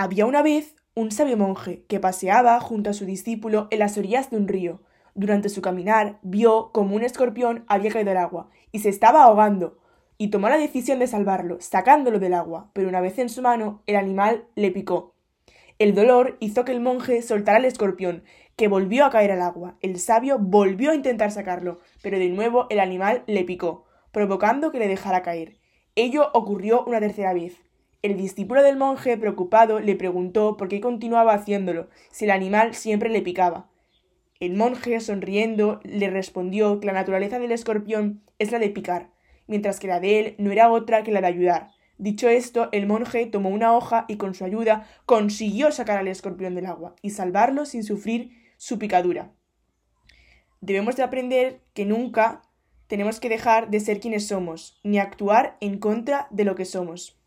Había una vez un sabio monje que paseaba junto a su discípulo en las orillas de un río. Durante su caminar vio como un escorpión había caído al agua y se estaba ahogando, y tomó la decisión de salvarlo, sacándolo del agua, pero una vez en su mano el animal le picó. El dolor hizo que el monje soltara al escorpión, que volvió a caer al agua. El sabio volvió a intentar sacarlo, pero de nuevo el animal le picó, provocando que le dejara caer. Ello ocurrió una tercera vez. El discípulo del monje, preocupado, le preguntó por qué continuaba haciéndolo, si el animal siempre le picaba. El monje, sonriendo, le respondió que la naturaleza del escorpión es la de picar, mientras que la de él no era otra que la de ayudar. Dicho esto, el monje tomó una hoja y con su ayuda consiguió sacar al escorpión del agua y salvarlo sin sufrir su picadura. Debemos de aprender que nunca tenemos que dejar de ser quienes somos, ni actuar en contra de lo que somos.